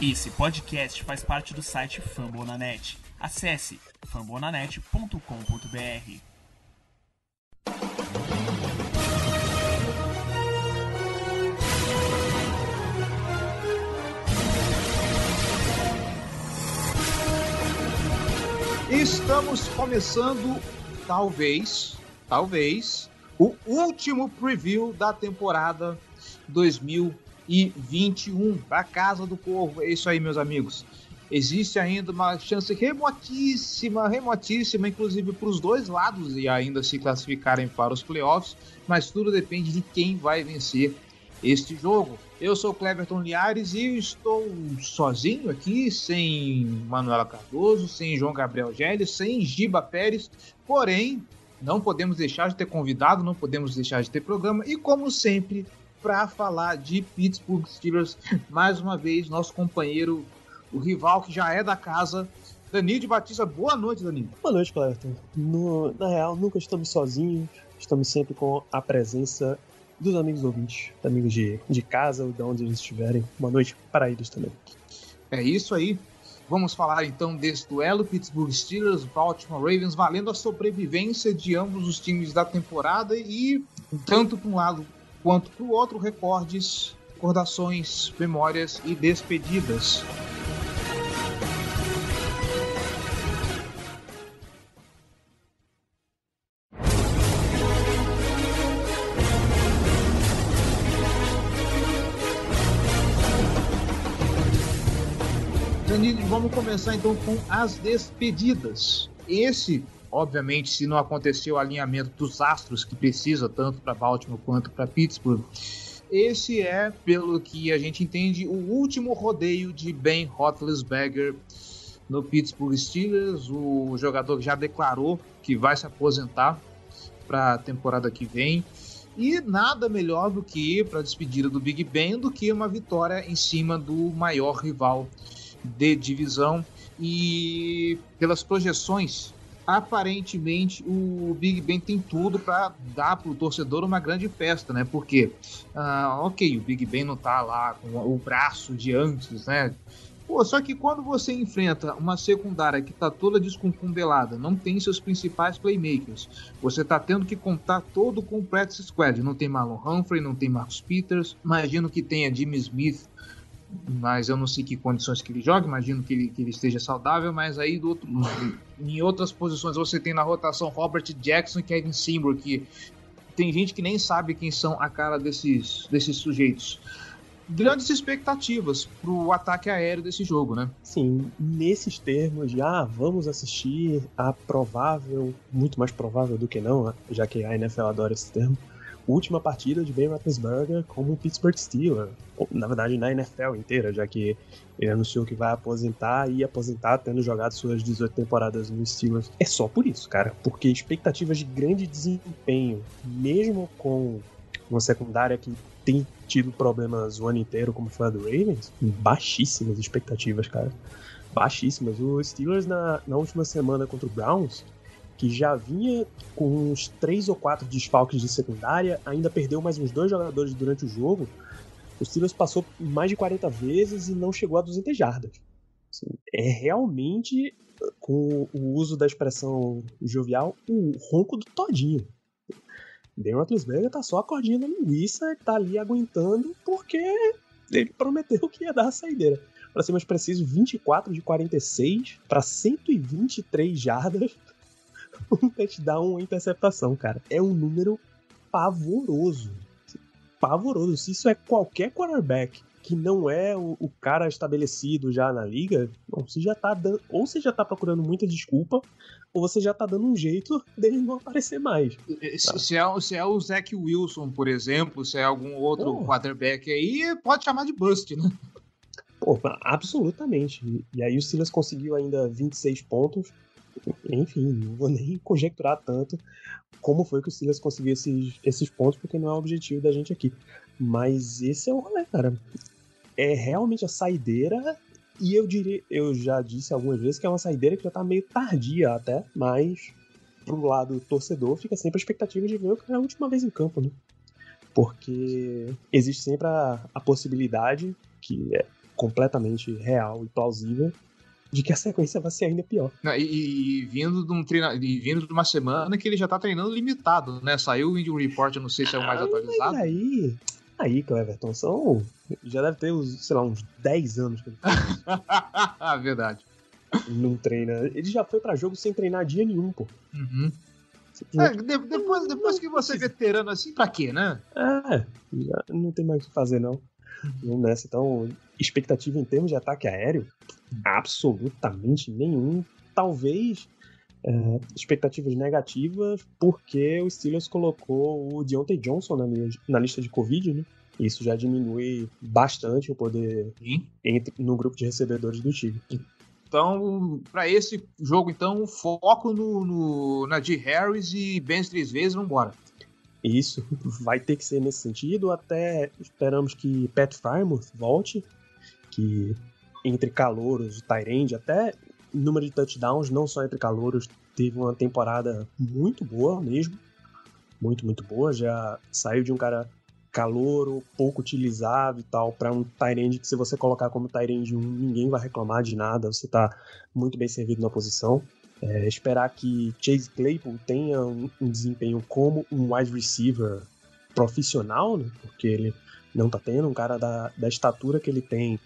Esse podcast faz parte do site Fambonanet. Acesse fambonanet.com.br. Estamos começando, talvez, talvez, o último preview da temporada 2020 e 21 para Casa do Corvo. É isso aí, meus amigos. Existe ainda uma chance remotíssima, remotíssima, inclusive para os dois lados e ainda se classificarem para os playoffs, mas tudo depende de quem vai vencer este jogo. Eu sou Cleverton Liares e estou sozinho aqui, sem Manuela Cardoso, sem João Gabriel Gélio, sem Giba Pérez, porém, não podemos deixar de ter convidado, não podemos deixar de ter programa e, como sempre, para falar de Pittsburgh Steelers. Mais uma vez, nosso companheiro, o rival que já é da casa, Danilo de Batista. Boa noite, Danilo. Boa noite, Cleiton. No, na real, nunca estamos sozinhos, estamos sempre com a presença dos amigos ouvintes, amigos de, de casa ou de onde eles estiverem. Boa noite para eles também. É isso aí. Vamos falar então desse duelo Pittsburgh Steelers, Baltimore Ravens, valendo a sobrevivência de ambos os times da temporada e tanto para um lado quanto para o outro recordes, recordações, memórias e despedidas. Vamos começar então com as despedidas. Esse Obviamente, se não aconteceu o alinhamento dos astros que precisa tanto para Baltimore quanto para Pittsburgh, esse é, pelo que a gente entende, o último rodeio de Ben Roethlisberger no Pittsburgh Steelers. O jogador já declarou que vai se aposentar para a temporada que vem. E nada melhor do que para a despedida do Big Ben do que uma vitória em cima do maior rival de divisão. E pelas projeções aparentemente o Big Ben tem tudo para dar para o torcedor uma grande festa, né? Porque, uh, ok, o Big Ben não tá lá com o braço de antes, né? Pô, só que quando você enfrenta uma secundária que tá toda desconcumbelada, não tem seus principais playmakers, você tá tendo que contar todo com o practice squad. Não tem Marlon Humphrey, não tem Marcus Peters, imagino que tenha Jimmy Smith mas eu não sei que condições que ele joga, imagino que ele, que ele esteja saudável, mas aí do outro, em outras posições você tem na rotação Robert Jackson e Kevin Seymour, que tem gente que nem sabe quem são a cara desses, desses sujeitos. Grandes expectativas para o ataque aéreo desse jogo, né? Sim, nesses termos, já vamos assistir a provável, muito mais provável do que não, já que a NFL adora esse termo, última partida de Ben Roethlisberger como Pittsburgh Steelers. Na verdade, na NFL inteira, já que ele anunciou que vai aposentar e aposentar tendo jogado suas 18 temporadas no Steelers. É só por isso, cara. Porque expectativas de grande desempenho, mesmo com uma secundária que tem tido problemas o ano inteiro, como foi a do Ravens, baixíssimas expectativas, cara. Baixíssimas. O Steelers, na, na última semana contra o Browns, que já vinha com uns três ou quatro desfalques de secundária, ainda perdeu mais uns dois jogadores durante o jogo. O Steelers passou mais de 40 vezes e não chegou a 200 jardas. Assim, é realmente, com o uso da expressão jovial, o ronco do todinho. Ben Roethlisberger tá só a cordinha na linguiça e tá ali aguentando porque ele prometeu que ia dar a saideira. Para ser mais preciso, 24 de 46 para 123 jardas um touchdown, uma interceptação, cara. É um número pavoroso. Pavoroso. Se isso é qualquer quarterback que não é o, o, cara estabelecido já na liga, bom, você já tá dando, ou você já tá procurando muita desculpa, ou você já tá dando um jeito dele não aparecer mais. Se, se, é, se é o Zach Wilson, por exemplo, se é algum outro oh. quarterback aí, pode chamar de bust, né? Pô, absolutamente. E aí o Silas conseguiu ainda 26 pontos, enfim, não vou nem conjecturar tanto como foi que o Silas conseguiu esses, esses pontos, porque não é o objetivo da gente aqui. Mas esse é o rolê, cara. É realmente a saideira, e eu diria, eu já disse algumas vezes que é uma saideira que já tá meio tardia até, mas pro lado torcedor fica sempre a expectativa de ver o que é a última vez em campo, né? Porque existe sempre a, a possibilidade que é, completamente real e plausível de que a sequência vai ser ainda pior. E, e, vindo de um treina, e vindo de uma semana que ele já tá treinando limitado, né? Saiu o Injury Report, eu não sei se é o mais ah, atualizado. Mas aí, aí, Cleverton, são. Já deve ter, sei lá, uns 10 anos que ele Verdade. Não treina. Ele já foi para jogo sem treinar dia nenhum, pô. Uhum. É, de, depois, depois que você é veterano assim, pra quê, né? É, não tem mais o que fazer, não. Vamos nessa. Então, expectativa em termos de ataque aéreo, absolutamente nenhum. Talvez é, expectativas negativas, porque o Steelers colocou o Deontay Johnson na, na lista de Covid, né? Isso já diminui bastante o poder entre, no grupo de recebedores do time. Então, para esse jogo, então, foco no, no na G. Harris e Benz três vezes, vambora. Isso, vai ter que ser nesse sentido. Até esperamos que Pat Frymouth volte, que entre calouros, Tyrande, até número de touchdowns, não só entre calouros, teve uma temporada muito boa mesmo. Muito, muito boa. Já saiu de um cara calouro, pouco utilizado e tal, para um Tyrande que se você colocar como Tyrande 1, ninguém vai reclamar de nada, você tá muito bem servido na posição. É, esperar que Chase Claypool tenha um, um, desempenho como um wide receiver profissional, né? porque ele não tá tendo, um cara da, da estatura que ele tem,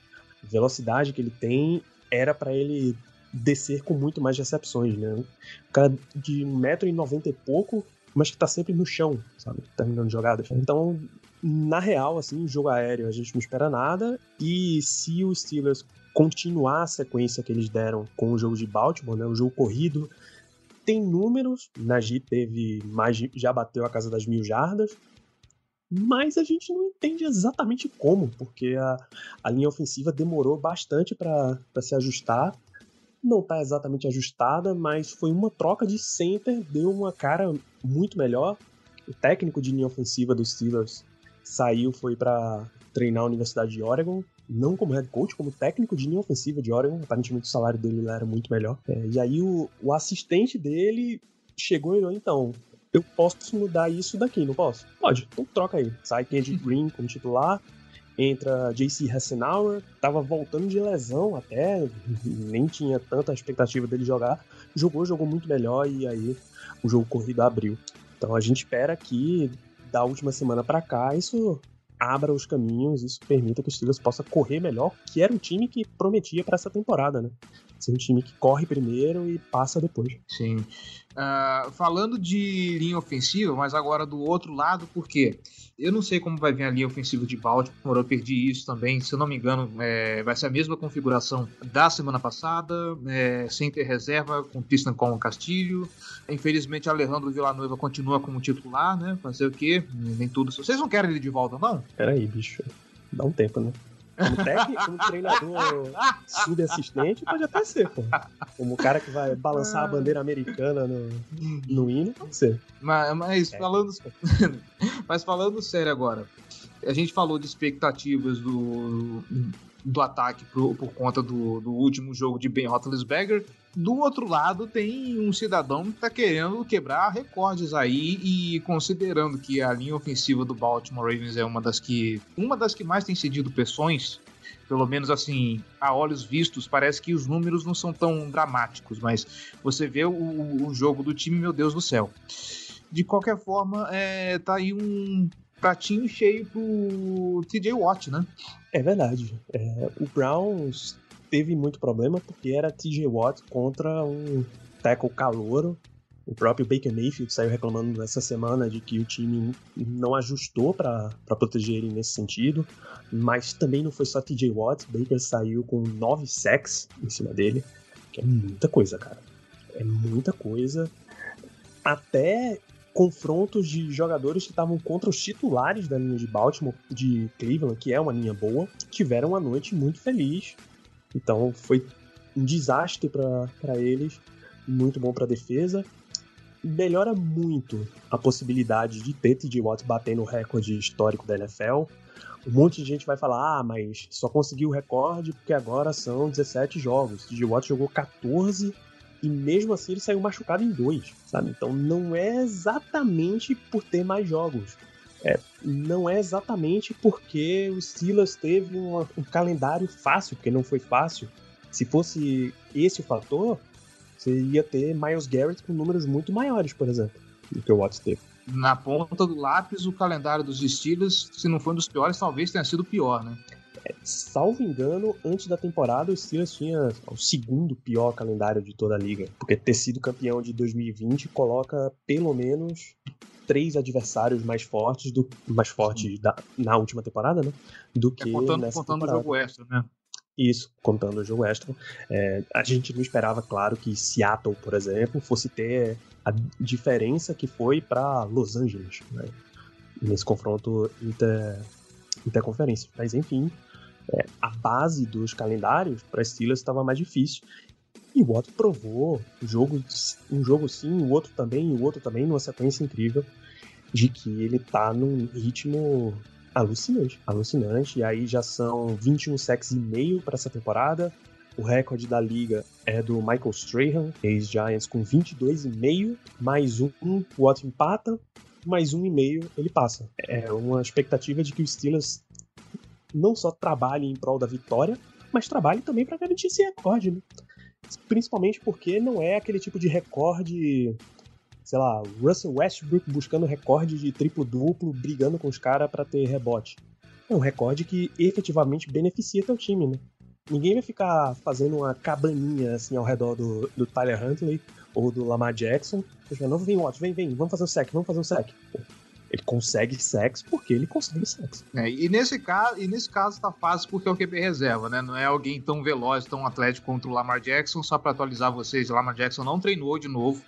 velocidade que ele tem, era para ele descer com muito mais recepções, né? Um cara de 1,90m e pouco, mas que tá sempre no chão, sabe? Terminando jogadas. Então, na real, assim, jogo aéreo a gente não espera nada. E se os Steelers continuar a sequência que eles deram com o jogo de Baltimore, né, o jogo corrido, tem números. Najee teve mais, já bateu a casa das mil jardas, mas a gente não entende exatamente como, porque a, a linha ofensiva demorou bastante para se ajustar. Não está exatamente ajustada, mas foi uma troca de center, deu uma cara muito melhor. O técnico de linha ofensiva dos Steelers saiu, foi para treinar a Universidade de Oregon, não como head coach, como técnico de linha ofensiva de Oregon. Aparentemente o salário dele era muito melhor. É, e aí o, o assistente dele chegou e falou: então, eu posso mudar isso daqui, não posso? Pode, então troca aí. Sai Kenji Green como titular, entra JC Hassenauer, tava voltando de lesão até, nem tinha tanta expectativa dele jogar. Jogou, jogou muito melhor e aí o jogo corrido abriu. Então a gente espera que da última semana para cá, isso abra os caminhos, isso permita que o Steelers possa correr melhor, que era um time que prometia para essa temporada, né? Ser um time que corre primeiro e passa depois. Sim. Uh, falando de linha ofensiva, mas agora do outro lado, por quê? Eu não sei como vai vir a linha ofensiva de Baltimore, eu perdi isso também. Se eu não me engano, é, vai ser a mesma configuração da semana passada, é, sem ter reserva, com Tristan com Castilho. Infelizmente, Alejandro Villanueva continua como titular, né? Fazer o quê? Nem tudo. Vocês não querem ele de volta, não? Peraí, bicho. Dá um tempo, né? Como técnico, como treinador subassistente, pode até ser, pô. Como o cara que vai balançar a bandeira americana no, no hino, pode ser. Mas, mas é. falando, mas falando sério agora, a gente falou de expectativas do, do ataque por, por conta do, do último jogo de Ben Roethlisberger. Do outro lado, tem um cidadão que está querendo quebrar recordes aí e considerando que a linha ofensiva do Baltimore Ravens é uma das que uma das que mais tem cedido pressões, pelo menos assim, a olhos vistos, parece que os números não são tão dramáticos, mas você vê o, o jogo do time, meu Deus do céu. De qualquer forma, é, tá aí um pratinho cheio pro TJ Watt, né? É verdade. É, o Browns teve muito problema porque era TJ Watt contra um tackle calouro. O próprio Baker Mayfield saiu reclamando essa semana de que o time não ajustou para proteger ele nesse sentido. Mas também não foi só TJ Watt. Baker saiu com nove sacks em cima dele, que é muita coisa, cara. É muita coisa. Até confrontos de jogadores que estavam contra os titulares da linha de Baltimore, de Cleveland, que é uma linha boa, tiveram uma noite muito feliz. Então foi um desastre para eles, muito bom para a defesa. Melhora muito a possibilidade de ter TJ Watt batendo o recorde histórico da NFL. Um monte de gente vai falar, ah, mas só conseguiu o recorde porque agora são 17 jogos. TJ Watt jogou 14 e mesmo assim ele saiu machucado em dois, sabe? Então não é exatamente por ter mais jogos. É, não é exatamente porque o Steelers teve um, um calendário fácil, porque não foi fácil. Se fosse esse o fator, você ia ter Miles Garrett com números muito maiores, por exemplo, do que o Watts teve. Na ponta do lápis, o calendário dos Steelers, se não foi um dos piores, talvez tenha sido o pior, né? É, salvo engano, antes da temporada, o Steelers tinha o segundo pior calendário de toda a liga. Porque ter sido campeão de 2020 coloca pelo menos três adversários mais fortes do mais fortes da, na última temporada, né? Do é, que é, contando, nessa contando temporada. o jogo extra, né? Isso, contando o jogo extra. É, a gente não esperava, claro, que Seattle, por exemplo, fosse ter a diferença que foi para Los Angeles, né? Nesse confronto inter, interconferência. Mas enfim, é, a base dos calendários para Steelers estava mais difícil. E o Watts provou um jogo, um jogo sim, o outro também, o outro também, numa sequência incrível, de que ele tá num ritmo alucinante. Alucinante. E aí já são 21 sacks e meio para essa temporada. O recorde da liga é do Michael Strahan, ex-Giants, com 22,5. Mais um, o Watts empata. Mais um e meio, ele passa. É uma expectativa de que o Steelers não só trabalhe em prol da vitória, mas trabalhe também para garantir esse recorde, né? Principalmente porque não é aquele tipo de recorde, sei lá, Russell Westbrook buscando recorde de triplo-duplo, brigando com os caras para ter rebote. É um recorde que efetivamente beneficia teu time, né? Ninguém vai ficar fazendo uma cabaninha assim ao redor do, do Tyler Huntley ou do Lamar Jackson. Vem, Watch, vem, vem, vamos fazer um sec, vamos fazer um sec. Ele consegue sexo porque ele consegue sexo. É, e, nesse caso, e nesse caso tá fácil porque é o QB reserva, né? Não é alguém tão veloz, tão atlético contra o Lamar Jackson. Só para atualizar vocês, o Lamar Jackson não treinou de novo.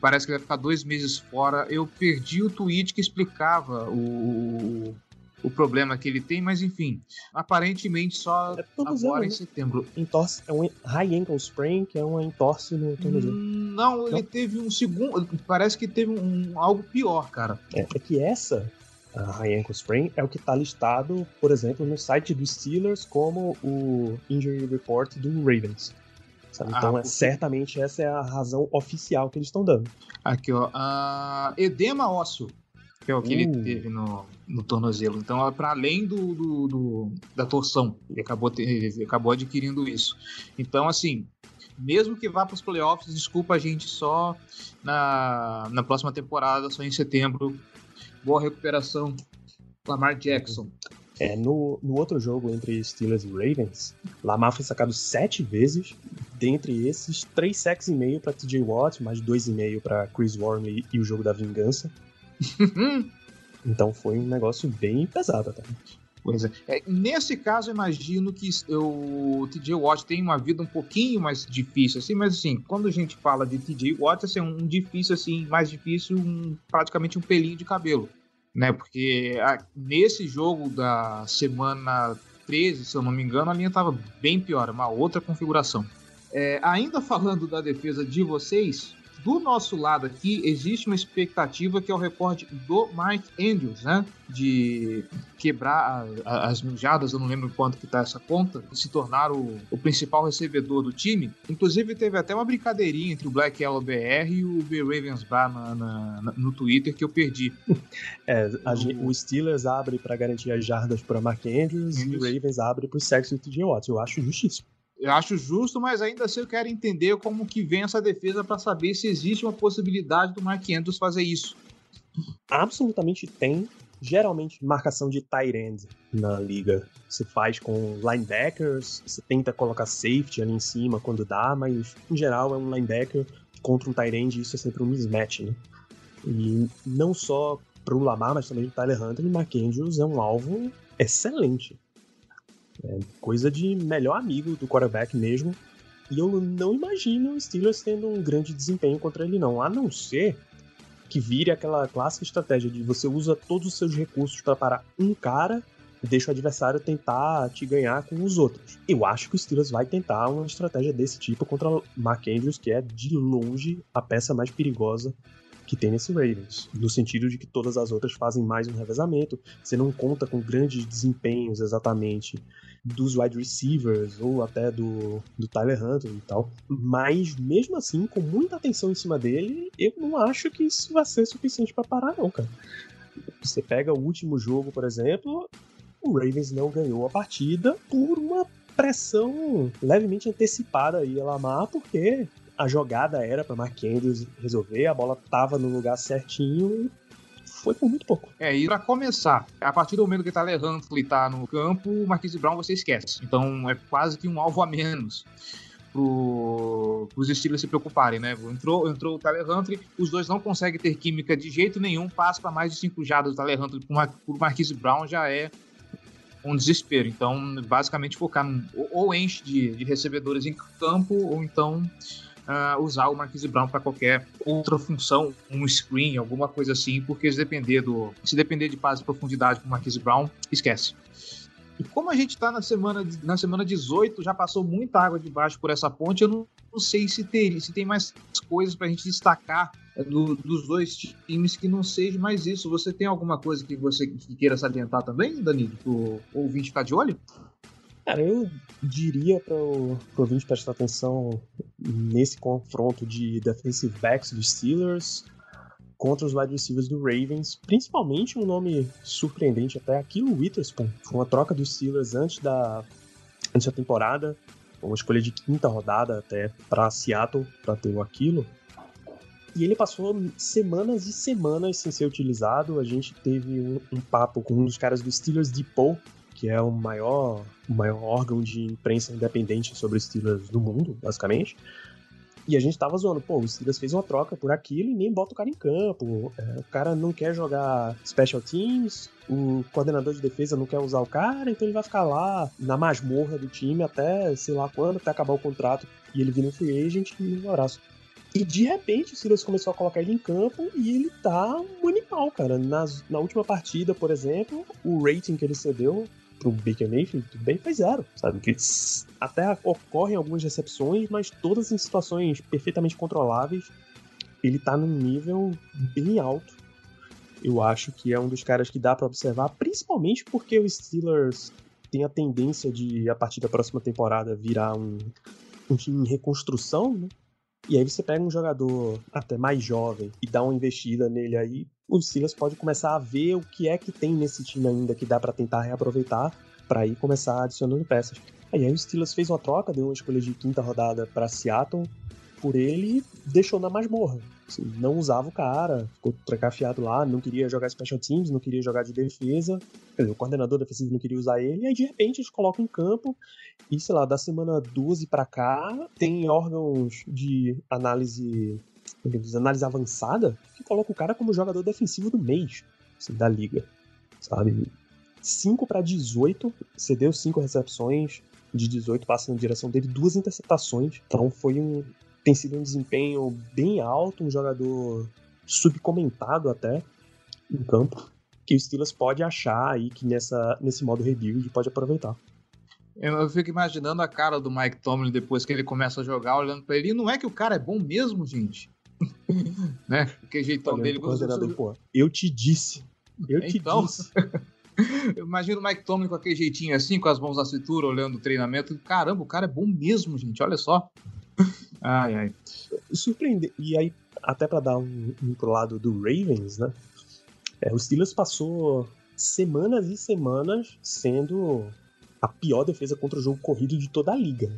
Parece que vai ficar dois meses fora. Eu perdi o tweet que explicava o, o problema que ele tem, mas enfim, aparentemente só é agora em né? setembro. Entorse, é um high ankle sprain, que é uma entorse no tornozelo. Não, ele teve um segundo, parece que teve um, algo pior, cara. É, é que essa a high ankle sprain é o que está listado, por exemplo, no site dos Steelers como o injury report do Ravens. Sabe? Então, ah, é, certamente essa é a razão oficial que eles estão dando. Aqui, ó. Uh, edema ósseo que é que uh. ele teve no, no tornozelo. Então, para além do, do, do, da torção, ele acabou, ele acabou adquirindo isso. Então, assim, mesmo que vá para os playoffs, desculpa a gente só na, na próxima temporada, só em setembro. Boa recuperação, Lamar Jackson. É, no, no outro jogo entre Steelers e Ravens, Lamar foi sacado sete vezes. Dentre esses, três sacks e meio para TJ Watt, mais dois e meio para Chris Wormley e o jogo da vingança. então foi um negócio bem pesado até. Pois é. é. Nesse caso, eu imagino que o TJ Watt tem uma vida um pouquinho mais difícil, assim, mas assim, quando a gente fala de TJ Watt, assim, um difícil, assim, mais difícil, um, praticamente um pelinho de cabelo, né? Porque a, nesse jogo da semana 13, se eu não me engano, a linha estava bem pior, uma outra configuração. É, ainda falando da defesa de vocês, do nosso lado aqui, existe uma expectativa que é o recorde do Mike Andrews, né? De quebrar a, a, as mijadas, eu não lembro quanto que tá essa conta, se tornar o, o, principal recebedor do time. Inclusive, teve até uma brincadeirinha entre o Black Yellow BR e o B Ravens Bar na, na, na, no Twitter que eu perdi. É, a, o, o Steelers abre para garantir as jardas para Mark Andrews, Andrews, e o Ravens abre para o sexo do TJ Watts. Eu acho justíssimo. Eu acho justo, mas ainda assim eu quero entender como que vem essa defesa para saber se existe uma possibilidade do Mark Andrews fazer isso. Absolutamente tem. Geralmente marcação de tight end na liga. Você faz com linebackers, você tenta colocar safety ali em cima quando dá, mas em geral é um linebacker contra um tight end, isso é sempre um mismatch, né? E não só para o Lamar, mas também o Tyler Hunter e Mark Andrews é um alvo excelente. É coisa de melhor amigo do quarterback mesmo. E eu não imagino o Steelers tendo um grande desempenho contra ele, não. A não ser que vire aquela clássica estratégia de você usa todos os seus recursos para parar um cara e deixa o adversário tentar te ganhar com os outros. Eu acho que o Steelers vai tentar uma estratégia desse tipo contra Mark Andrews, que é de longe a peça mais perigosa que tem nesse Ravens, no sentido de que todas as outras fazem mais um revezamento, você não conta com grandes desempenhos exatamente dos wide receivers ou até do, do Tyler Hunter e tal, mas mesmo assim, com muita atenção em cima dele, eu não acho que isso vai ser suficiente para parar não, cara. Você pega o último jogo, por exemplo, o Ravens não ganhou a partida por uma pressão levemente antecipada aí a Lamar, porque a jogada era para Mark Andrews resolver, a bola tava no lugar certinho e foi por muito pouco. É, e pra começar, a partir do momento que tá Huntley tá no campo, o Marquise Brown você esquece. Então é quase que um alvo a menos pro, pros Steelers se preocuparem, né? Entrou, entrou o Tyler Huntley, os dois não conseguem ter química de jeito nenhum, passa para mais de cinco jadas do Tyler Huntley pro, Mar, pro Marquise Brown já é um desespero. Então, basicamente, focar no, ou enche de, de recebedores em campo, ou então uh, usar o Marquise Brown para qualquer outra função, um screen, alguma coisa assim, porque se depender, do, se depender de passe de profundidade com o Marquise Brown, esquece. E como a gente está na semana, na semana 18, já passou muita água debaixo por essa ponte, eu não, não sei se tem, se tem mais coisas para a gente destacar é, do, dos dois times que não seja mais isso. Você tem alguma coisa que você que queira salientar também, Danilo, para o ouvinte ficar de olho? Cara, eu diria para o ouvinte prestar atenção nesse confronto de defensive backs dos Steelers contra os wide receivers do Ravens, principalmente um nome surpreendente até, Aquilo Witherspoon. Foi uma troca dos Steelers antes da, antes da temporada, uma escolha de quinta rodada até para Seattle, para ter o Aquilo. E ele passou semanas e semanas sem ser utilizado. A gente teve um, um papo com um dos caras do Steelers Depot, que é o maior, o maior órgão de imprensa independente sobre Steelers do mundo, basicamente. E a gente tava zoando, pô, o Steelers fez uma troca por aquilo e nem bota o cara em campo. É, o cara não quer jogar special teams, o coordenador de defesa não quer usar o cara, então ele vai ficar lá na masmorra do time até sei lá quando, até acabar o contrato e ele vir no free agent e um abraço. E de repente o Steelers começou a colocar ele em campo e ele tá um animal, cara. Nas, na última partida, por exemplo, o rating que ele cedeu pro Baker Mayfield, bem, foi zero, sabe? Que até ocorrem algumas recepções, mas todas em situações perfeitamente controláveis. Ele tá num nível bem alto. Eu acho que é um dos caras que dá para observar, principalmente porque o Steelers tem a tendência de, a partir da próxima temporada, virar um, um time em reconstrução, né? E aí você pega um jogador até mais jovem e dá uma investida nele aí, o Silas pode começar a ver o que é que tem nesse time ainda que dá para tentar reaproveitar para ir começar adicionando peças. Aí, aí o Steelers fez uma troca, deu uma escolha de quinta rodada para Seattle por ele e deixou na masmorra. Assim, não usava o cara, ficou trancafiado lá, não queria jogar special teams, não queria jogar de defesa. O coordenador defensivo não queria usar ele, e aí de repente eles colocam em campo e, sei lá, da semana 12 para cá, tem órgãos de análise diz, análise avançada que coloca o cara como jogador defensivo do mês assim, da liga, sabe? 5 para 18, cedeu 5 recepções, de 18 passa na direção dele, duas interceptações. Então foi um tem sido um desempenho bem alto, um jogador subcomentado até em campo, que o Steelers pode achar aí que nessa, nesse modo rebuild pode aproveitar. Eu fico imaginando a cara do Mike Tomlin depois que ele começa a jogar, olhando para ele. E não é que o cara é bom mesmo, gente? Né? Que jeitão dele. Pô, eu te disse. Eu te então, disse. eu imagino o Mike Tomlin com aquele jeitinho assim, com as mãos na cintura, olhando o treinamento. Caramba, o cara é bom mesmo, gente. Olha só. Ai, ai. Surpreender. E aí, até para dar um, um pro lado do Ravens, né? É, o Steelers passou semanas e semanas sendo a pior defesa contra o jogo corrido de toda a liga.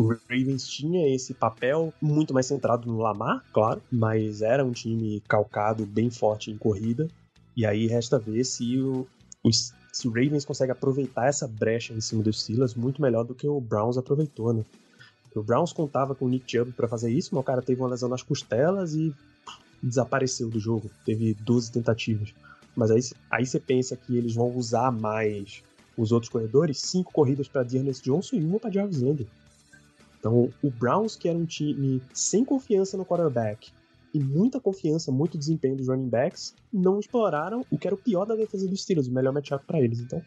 O Ravens tinha esse papel muito mais centrado no Lamar, claro, mas era um time calcado bem forte em corrida. E aí resta ver se o, se o Ravens consegue aproveitar essa brecha em cima dos Steelers muito melhor do que o Browns aproveitou, né? O Browns contava com o Nick Chubb para fazer isso, mas o cara teve uma lesão nas costelas e desapareceu do jogo. Teve 12 tentativas. Mas aí, aí você pensa que eles vão usar mais os outros corredores, cinco corridas para Dearness Johnson e uma para Jarvis Landry. Então, o Browns, que era um time sem confiança no quarterback e muita confiança, muito desempenho dos running backs, não exploraram o que era o pior da defesa dos Steelers, o melhor matchup para eles. Então,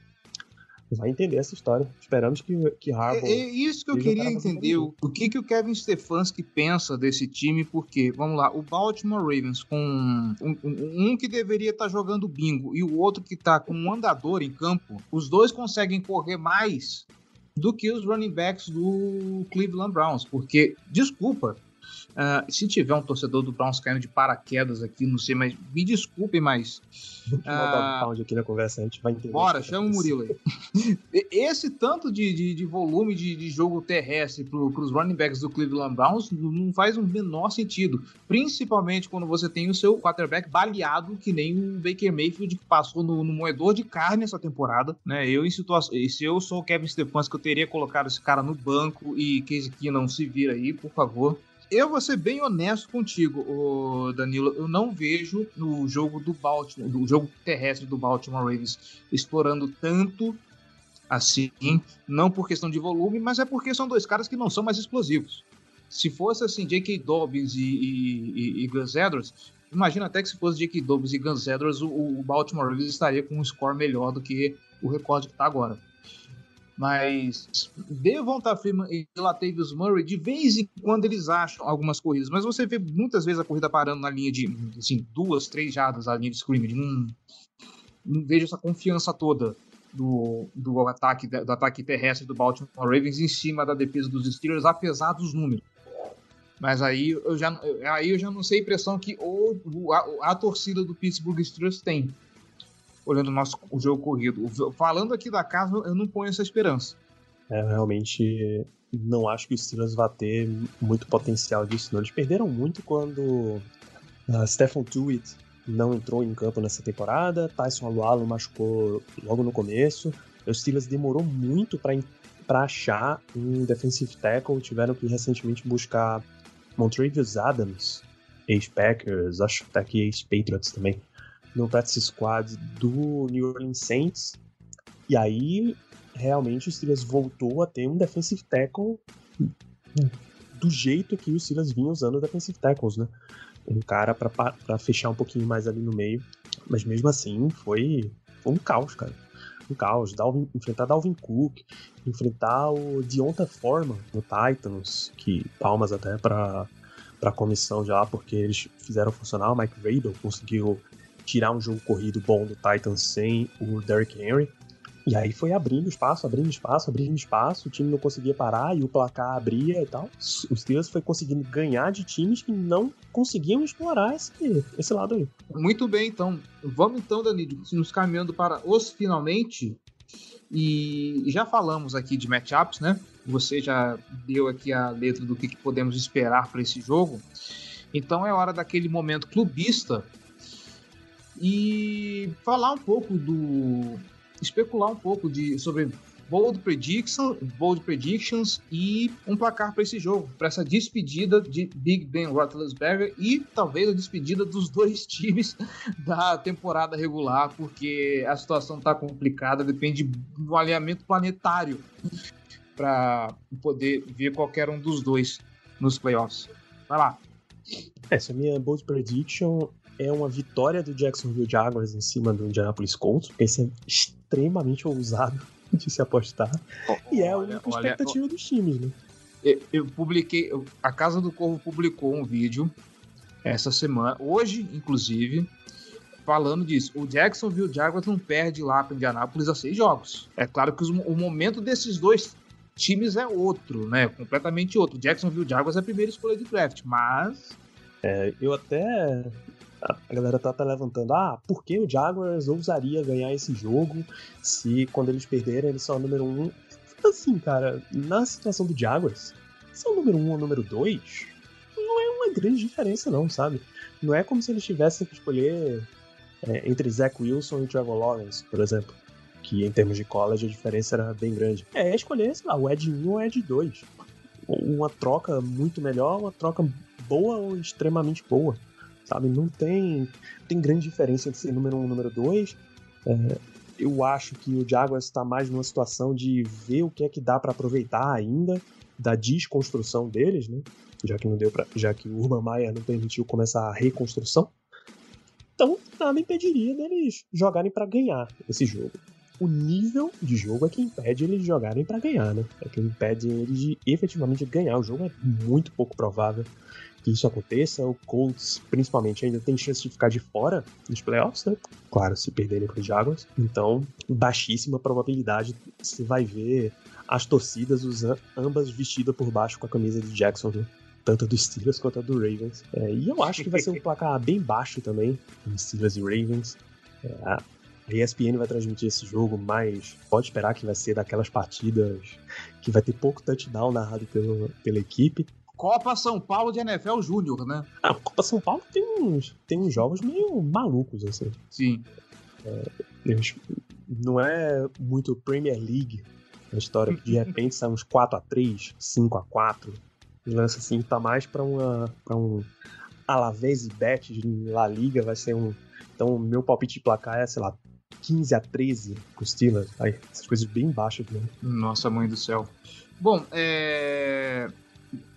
vai entender essa história. Esperamos que, que Harbaugh... É, é isso que eu queria entender. O, o que, que o Kevin Stefanski pensa desse time, porque, vamos lá, o Baltimore Ravens com um, um, um que deveria estar tá jogando bingo e o outro que está com um andador em campo, os dois conseguem correr mais do que os running backs do Cleveland Browns, porque, desculpa, Uh, se tiver um torcedor do Browns caindo de paraquedas aqui, não sei, mas me desculpem, mas. Vamos uh, pound aqui na conversa, a gente vai entender. Bora, chama o Murilo aí. Esse tanto de, de, de volume de, de, jogo terrestre para os running backs do Cleveland Browns não faz o um menor sentido. Principalmente quando você tem o seu quarterback baleado, que nem o Baker Mayfield, que passou no, no moedor de carne essa temporada. Né? Eu, em situação. Se eu sou o Kevin Stefanski, eu teria colocado esse cara no banco e Case não se vira aí, por favor eu vou ser bem honesto contigo, Danilo. Eu não vejo no jogo do Baltimore, do jogo terrestre do Baltimore Ravens, explorando tanto assim, não por questão de volume, mas é porque são dois caras que não são mais explosivos. Se fosse assim, J.K. Dobbins e, e, e, Gus Edwards, imagina até que se fosse J.K. Dobbins e Gus Edwards, o, o Baltimore Ravens estaria com um score melhor do que o recorde que está agora. Mas Devonta Freeman e Latavius Murray, de vez em quando eles acham algumas corridas, mas você vê muitas vezes a corrida parando na linha de assim, duas, três jardas na linha de scrimmage. Não, não vejo essa confiança toda do, do, ataque, do ataque terrestre do Baltimore Ravens em cima da defesa dos Steelers, apesar dos números. Mas aí eu já, aí eu já não sei a impressão que o, a, a torcida do Pittsburgh Steelers tem olhando o nosso o jogo corrido. Falando aqui da casa, eu não ponho essa esperança. É, realmente não acho que o Steelers vá ter muito potencial disso, não. Eles perderam muito quando uh, Stephen Tuitt não entrou em campo nessa temporada, Tyson Alualo machucou logo no começo. O Steelers demorou muito para achar um defensive tackle, tiveram que recentemente buscar Montrevious Adams, ex-Packers, acho até que ex-Patriots também no practice squad do New Orleans Saints. E aí, realmente, o Steelers voltou a ter um defensive tackle do jeito que o Steelers vinha usando defensive tackles, né? Um cara para fechar um pouquinho mais ali no meio. Mas mesmo assim, foi, foi um caos, cara. Um caos. Dalvin, enfrentar Dalvin Cook, enfrentar o Deonta Foreman no Titans, que palmas até para para a comissão já, porque eles fizeram funcionar. O Mike Vrabel conseguiu tirar um jogo corrido bom do Titans sem o Derrick Henry. E aí foi abrindo espaço, abrindo espaço, abrindo espaço, o time não conseguia parar e o placar abria e tal. Os Steelers foi conseguindo ganhar de times que não conseguiam explorar esse, esse lado aí. Muito bem, então. Vamos então, Danilo, nos caminhando para os finalmente. E já falamos aqui de matchups, né? Você já deu aqui a letra do que, que podemos esperar para esse jogo. Então é hora daquele momento clubista e falar um pouco do. especular um pouco de, sobre bold, prediction, bold predictions e um placar para esse jogo, para essa despedida de Big Ben Roethlisberger e talvez a despedida dos dois times da temporada regular, porque a situação está complicada, depende do alinhamento planetário para poder ver qualquer um dos dois nos playoffs. Vai lá. Essa é minha bold prediction é uma vitória do Jacksonville Jaguars em cima do Indianapolis Colts, porque isso é extremamente ousado de se apostar. Oh, e é a única olha, expectativa olha, dos times, né? Eu, eu publiquei, a Casa do Corvo publicou um vídeo essa semana, hoje, inclusive, falando disso. O Jacksonville Jaguars não perde lá para Indianapolis a seis jogos. É claro que os, o momento desses dois times é outro, né? Completamente outro. O Jacksonville Jaguars é a primeira escolha de draft, mas é, eu até a galera tá, tá levantando, ah, por que o Jaguars ousaria ganhar esse jogo se quando eles perderem eles são o número um? Assim, cara, na situação do Jaguars, se é o número um ou número dois, não é uma grande diferença não, sabe? Não é como se eles tivessem que escolher é, entre Zach Wilson e Trevor Lawrence, por exemplo, que em termos de college a diferença era bem grande. É escolher, sei lá, o Ed 1 ou o Ed 2. Uma troca muito melhor, uma troca boa ou extremamente boa sabe? Não tem, tem grande diferença entre ser número um e número dois. É, eu acho que o Jaguars está mais numa situação de ver o que é que dá para aproveitar ainda da desconstrução deles, né? Já que não deu para, já que o Urban Meyer não permitiu começar a reconstrução. Então, nada impediria deles jogarem para ganhar esse jogo. O nível de jogo é que impede eles jogarem para ganhar, né? É que impede eles de efetivamente ganhar. O jogo é muito pouco provável que isso aconteça. O Colts, principalmente, ainda tem chance de ficar de fora nos playoffs, né? Claro, se perderem para os Jaguars. Então, baixíssima probabilidade você vai ver as torcidas usando, ambas vestidas por baixo com a camisa de Jacksonville. tanto do Steelers quanto do Ravens. É, e eu acho que vai ser um placar bem baixo também, Steelers e Ravens. É, a ESPN vai transmitir esse jogo, mas pode esperar que vai ser daquelas partidas que vai ter pouco touchdown narrado pelo, pela equipe. Copa São Paulo de NFL Júnior, né? Ah, Copa São Paulo tem uns, tem uns jogos meio malucos, assim. Sim. É, não é muito Premier League a história, que de repente sai uns 4x3, 5x4. E lança assim, tá mais pra, uma, pra um Alavés e Bet de La Liga, vai ser um. Então, meu palpite de placar é, sei lá, 15 a 13 pro Steelers. Aí, essas coisas bem baixas mesmo. Nossa, mãe do céu. Bom, é...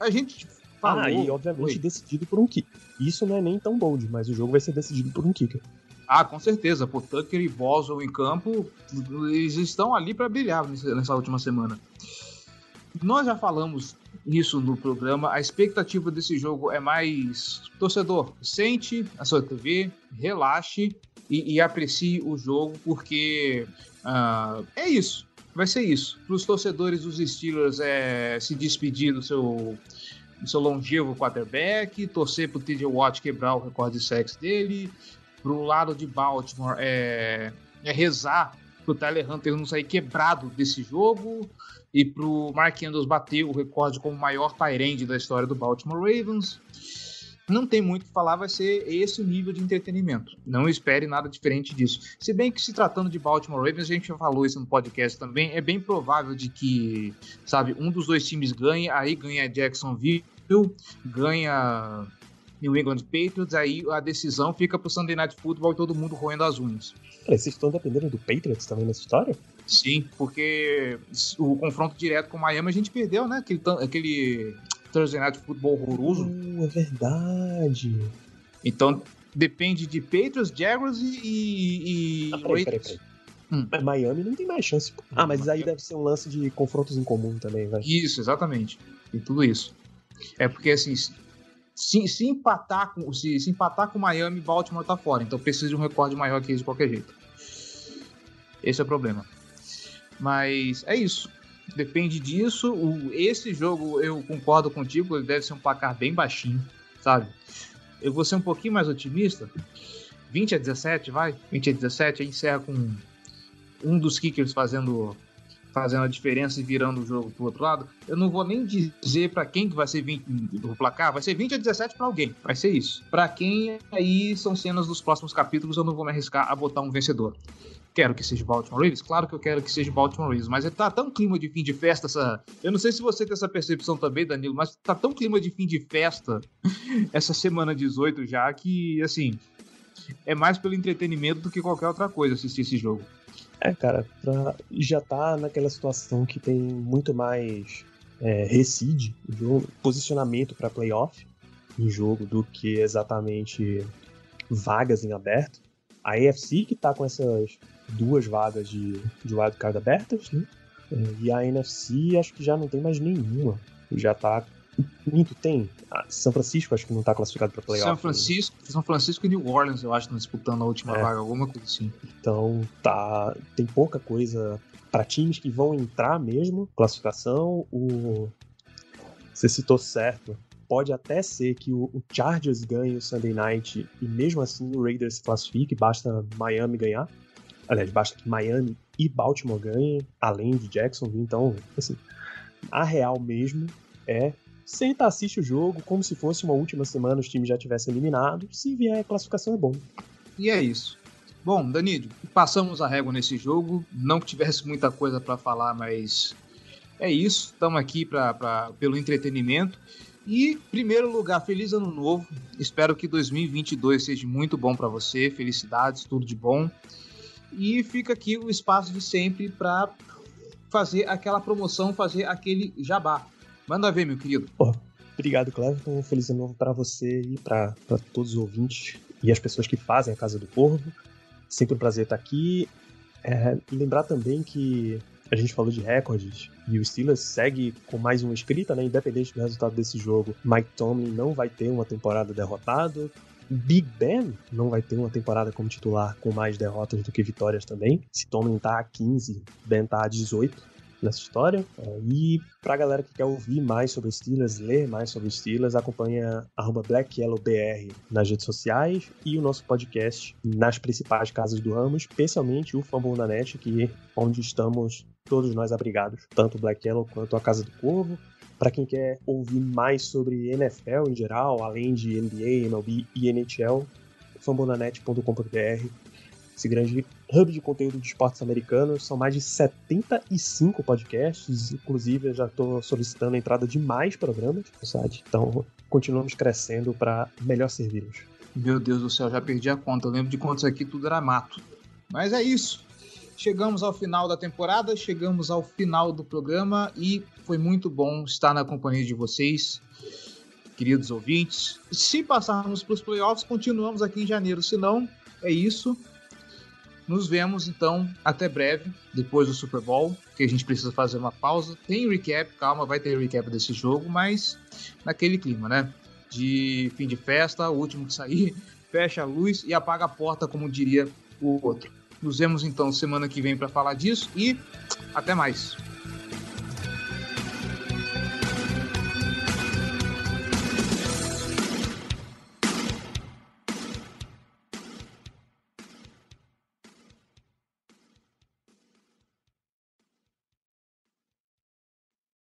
a gente falou... Ah, e obviamente decidido por um kicker. Isso não é nem tão bold, mas o jogo vai ser decidido por um kicker. Ah, com certeza. Por Tucker e Boswell em campo, eles estão ali para brilhar nessa última semana. Nós já falamos isso no programa. A expectativa desse jogo é mais torcedor. Sente a sua TV, relaxe e, e aprecie o jogo, porque uh, é isso. Vai ser isso. Para os torcedores dos Steelers é se despedir do seu do seu longevo quarterback, torcer para o TJ Watt quebrar o recorde de sexo dele, pro lado de Baltimore é, é rezar pro Tyler Hunter não sair quebrado desse jogo e pro Mark Andrews bater o recorde como maior Tyrande da história do Baltimore Ravens. Não tem muito o que falar, vai ser esse o nível de entretenimento. Não espere nada diferente disso. Se bem que se tratando de Baltimore Ravens, a gente já falou isso no podcast também, é bem provável de que, sabe, um dos dois times ganhe, aí ganha Jacksonville, ganha New England Patriots, aí a decisão fica pro Sunday Night Football e todo mundo roendo as unhas. É, vocês estão dependendo do Patriots também nessa história? Sim, porque o confronto direto com o Miami a gente perdeu, né? Aquele, aquele Thursday Night Football horroroso. Uh, é verdade. Então depende de Patriots, Jaguars e, e, ah, peraí, peraí, peraí. Hum. Miami não tem mais chance. Ah, mas aí deve ser um lance de confrontos em comum também, vai. Isso, exatamente. E tudo isso. É porque assim, se, se, empatar com se, se empatar com Miami, Baltimore tá fora. Então precisa de um recorde maior que isso de qualquer jeito. Esse é o problema. Mas é isso. Depende disso. O, esse jogo eu concordo contigo, ele deve ser um placar bem baixinho, sabe? Eu vou ser um pouquinho mais otimista. 20 a 17, vai? 20 a 17, aí encerra com um dos kickers fazendo fazendo a diferença e virando o jogo pro outro lado, eu não vou nem dizer para quem que vai ser 20 do placar, vai ser 20 a 17 para alguém, vai ser isso. Para quem aí são cenas dos próximos capítulos, eu não vou me arriscar a botar um vencedor. Quero que seja Baltimore Ravens? Claro que eu quero que seja Baltimore Ravens, mas tá tão clima de fim de festa essa. Eu não sei se você tem essa percepção também, Danilo, mas tá tão clima de fim de festa essa semana 18 já que, assim, é mais pelo entretenimento do que qualquer outra coisa assistir esse jogo. É, cara, pra... já tá naquela situação que tem muito mais é, reside posicionamento para playoff em jogo do que exatamente vagas em aberto. A AFC que tá com essas duas vagas de, de wildcard abertas, né? E a NFC acho que já não tem mais nenhuma. Já tá Minto, tem. Ah, São Francisco acho que não tá classificado para playoff. São? Francisco, né? São Francisco e New Orleans, eu acho, estão disputando a última é. vaga, alguma coisa assim. Então, tá, tem pouca coisa para times que vão entrar mesmo. Classificação, o você citou certo. Pode até ser que o, o Chargers ganhe o Sunday Night e mesmo assim o Raiders se classifique, basta Miami ganhar. Aliás, basta que Miami e Baltimore ganhem, além de Jacksonville. Então, assim, a real mesmo é Senta, assiste o jogo como se fosse uma última semana os times já tivessem eliminado. Se vier a classificação é bom. E é isso. Bom, Danilo, passamos a régua nesse jogo. Não que tivesse muita coisa para falar, mas é isso. Estamos aqui pra, pra, pelo entretenimento. E, primeiro lugar, feliz ano novo. Espero que 2022 seja muito bom para você. Felicidades, tudo de bom. E fica aqui o espaço de sempre para fazer aquela promoção, fazer aquele jabá. Manda ver, meu querido. Oh, obrigado, Cleverton. Feliz ano novo para você e para todos os ouvintes e as pessoas que fazem a Casa do Corvo. Sempre um prazer estar aqui. É, lembrar também que a gente falou de recordes e o Steelers segue com mais uma escrita, né? Independente do resultado desse jogo, Mike Tomlin não vai ter uma temporada derrotado. Big Ben não vai ter uma temporada como titular com mais derrotas do que vitórias também. Se Tomlin tá a 15, Ben tá a 18. nessa história. É, e pra galera que quer ouvir mais sobre Steelers, ler mais sobre Steelers, acompanha BlackYellowBR nas redes sociais e o nosso podcast nas principais casas do ramo, especialmente o Fumble da Net, que onde estamos todos nós abrigados, tanto Black Yellow quanto a Casa do Corvo. Para quem quer ouvir mais sobre NFL em geral, além de NBA, MLB e NHL, fambonanet.com.br esse grande hub de conteúdo de esportes americanos. São mais de 75 podcasts, inclusive eu já estou solicitando a entrada de mais programas no site. Então, continuamos crescendo para melhor servi-los. Meu Deus do céu, já perdi a conta. Eu lembro de quantos aqui tudo era mato. Mas é isso. Chegamos ao final da temporada, chegamos ao final do programa e foi muito bom estar na companhia de vocês, queridos ouvintes. Se passarmos para os playoffs, continuamos aqui em janeiro. Se não, é isso. Nos vemos então até breve, depois do Super Bowl, que a gente precisa fazer uma pausa. Tem recap, calma, vai ter recap desse jogo, mas naquele clima, né? De fim de festa, o último que sair, fecha a luz e apaga a porta, como diria o outro. Nos vemos então semana que vem para falar disso e até mais.